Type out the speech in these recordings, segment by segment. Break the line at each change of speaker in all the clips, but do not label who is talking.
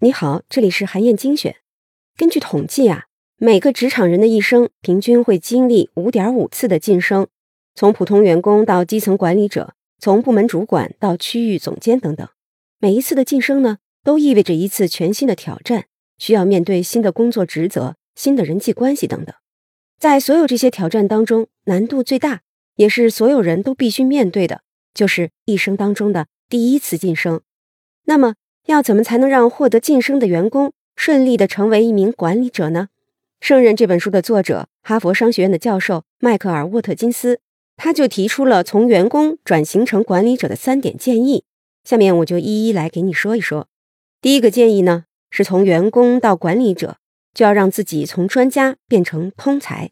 你好，这里是韩燕精选。根据统计啊，每个职场人的一生平均会经历五点五次的晋升，从普通员工到基层管理者，从部门主管到区域总监等等。每一次的晋升呢，都意味着一次全新的挑战，需要面对新的工作职责、新的人际关系等等。在所有这些挑战当中，难度最大，也是所有人都必须面对的，就是一生当中的第一次晋升。那么，要怎么才能让获得晋升的员工？顺利的成为一名管理者呢？《胜任》这本书的作者，哈佛商学院的教授迈克尔·沃特金斯，他就提出了从员工转型成管理者的三点建议。下面我就一一来给你说一说。第一个建议呢，是从员工到管理者，就要让自己从专家变成通才。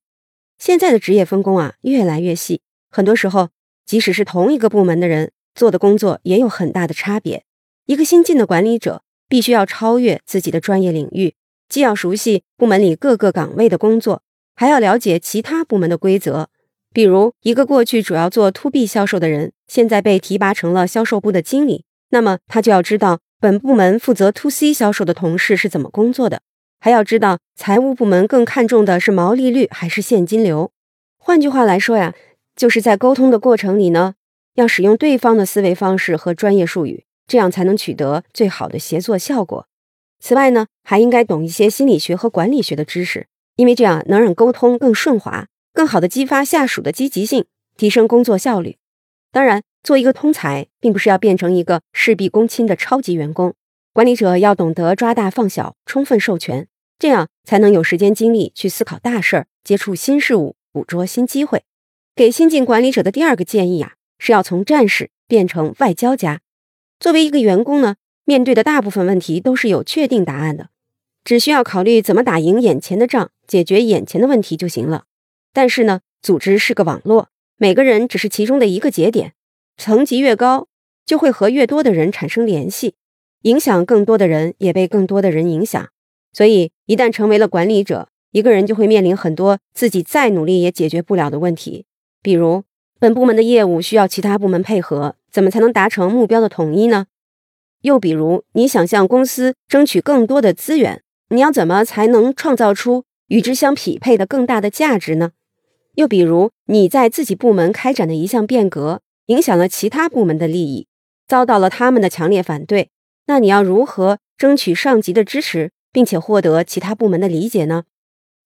现在的职业分工啊，越来越细，很多时候，即使是同一个部门的人做的工作，也有很大的差别。一个新进的管理者。必须要超越自己的专业领域，既要熟悉部门里各个岗位的工作，还要了解其他部门的规则。比如，一个过去主要做 to B 销售的人，现在被提拔成了销售部的经理，那么他就要知道本部门负责 to C 销售的同事是怎么工作的，还要知道财务部门更看重的是毛利率还是现金流。换句话来说呀，就是在沟通的过程里呢，要使用对方的思维方式和专业术语。这样才能取得最好的协作效果。此外呢，还应该懂一些心理学和管理学的知识，因为这样能让沟通更顺滑，更好的激发下属的积极性，提升工作效率。当然，做一个通才，并不是要变成一个事必躬亲的超级员工。管理者要懂得抓大放小，充分授权，这样才能有时间精力去思考大事儿，接触新事物，捕捉新机会。给新进管理者的第二个建议啊，是要从战士变成外交家。作为一个员工呢，面对的大部分问题都是有确定答案的，只需要考虑怎么打赢眼前的仗，解决眼前的问题就行了。但是呢，组织是个网络，每个人只是其中的一个节点，层级越高，就会和越多的人产生联系，影响更多的人，也被更多的人影响。所以，一旦成为了管理者，一个人就会面临很多自己再努力也解决不了的问题，比如本部门的业务需要其他部门配合。怎么才能达成目标的统一呢？又比如，你想向公司争取更多的资源，你要怎么才能创造出与之相匹配的更大的价值呢？又比如，你在自己部门开展的一项变革，影响了其他部门的利益，遭到了他们的强烈反对，那你要如何争取上级的支持，并且获得其他部门的理解呢？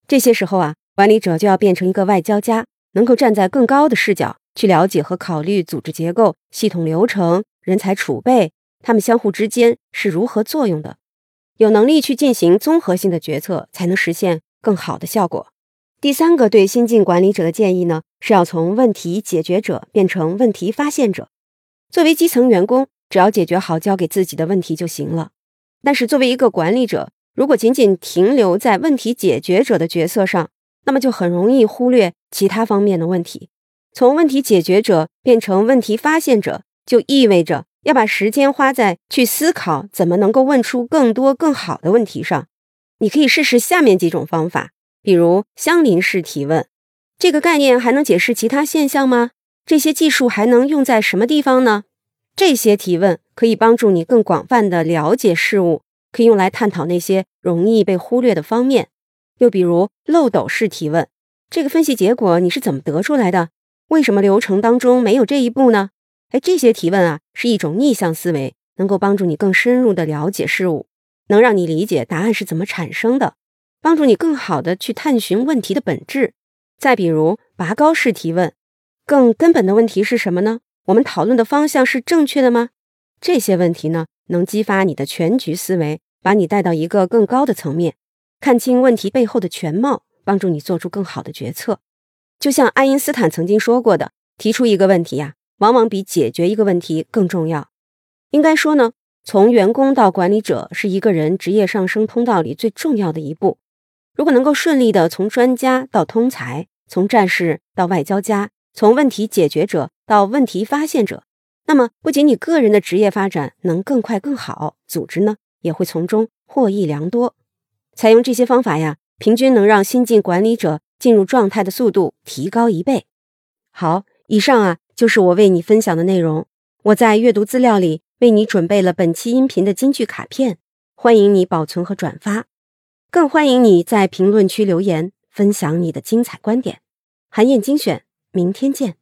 这些时候啊，管理者就要变成一个外交家，能够站在更高的视角。去了解和考虑组织结构、系统流程、人才储备，他们相互之间是如何作用的，有能力去进行综合性的决策，才能实现更好的效果。第三个对新进管理者的建议呢，是要从问题解决者变成问题发现者。作为基层员工，只要解决好交给自己的问题就行了。但是作为一个管理者，如果仅仅停留在问题解决者的角色上，那么就很容易忽略其他方面的问题。从问题解决者变成问题发现者，就意味着要把时间花在去思考怎么能够问出更多更好的问题上。你可以试试下面几种方法，比如相邻式提问。这个概念还能解释其他现象吗？这些技术还能用在什么地方呢？这些提问可以帮助你更广泛的了解事物，可以用来探讨那些容易被忽略的方面。又比如漏斗式提问，这个分析结果你是怎么得出来的？为什么流程当中没有这一步呢？哎，这些提问啊，是一种逆向思维，能够帮助你更深入的了解事物，能让你理解答案是怎么产生的，帮助你更好的去探寻问题的本质。再比如拔高式提问，更根本的问题是什么呢？我们讨论的方向是正确的吗？这些问题呢，能激发你的全局思维，把你带到一个更高的层面，看清问题背后的全貌，帮助你做出更好的决策。就像爱因斯坦曾经说过的，提出一个问题呀，往往比解决一个问题更重要。应该说呢，从员工到管理者是一个人职业上升通道里最重要的一步。如果能够顺利的从专家到通才，从战士到外交家，从问题解决者到问题发现者，那么不仅你个人的职业发展能更快更好，组织呢也会从中获益良多。采用这些方法呀，平均能让新晋管理者。进入状态的速度提高一倍。好，以上啊就是我为你分享的内容。我在阅读资料里为你准备了本期音频的金句卡片，欢迎你保存和转发，更欢迎你在评论区留言分享你的精彩观点。韩燕精选，明天见。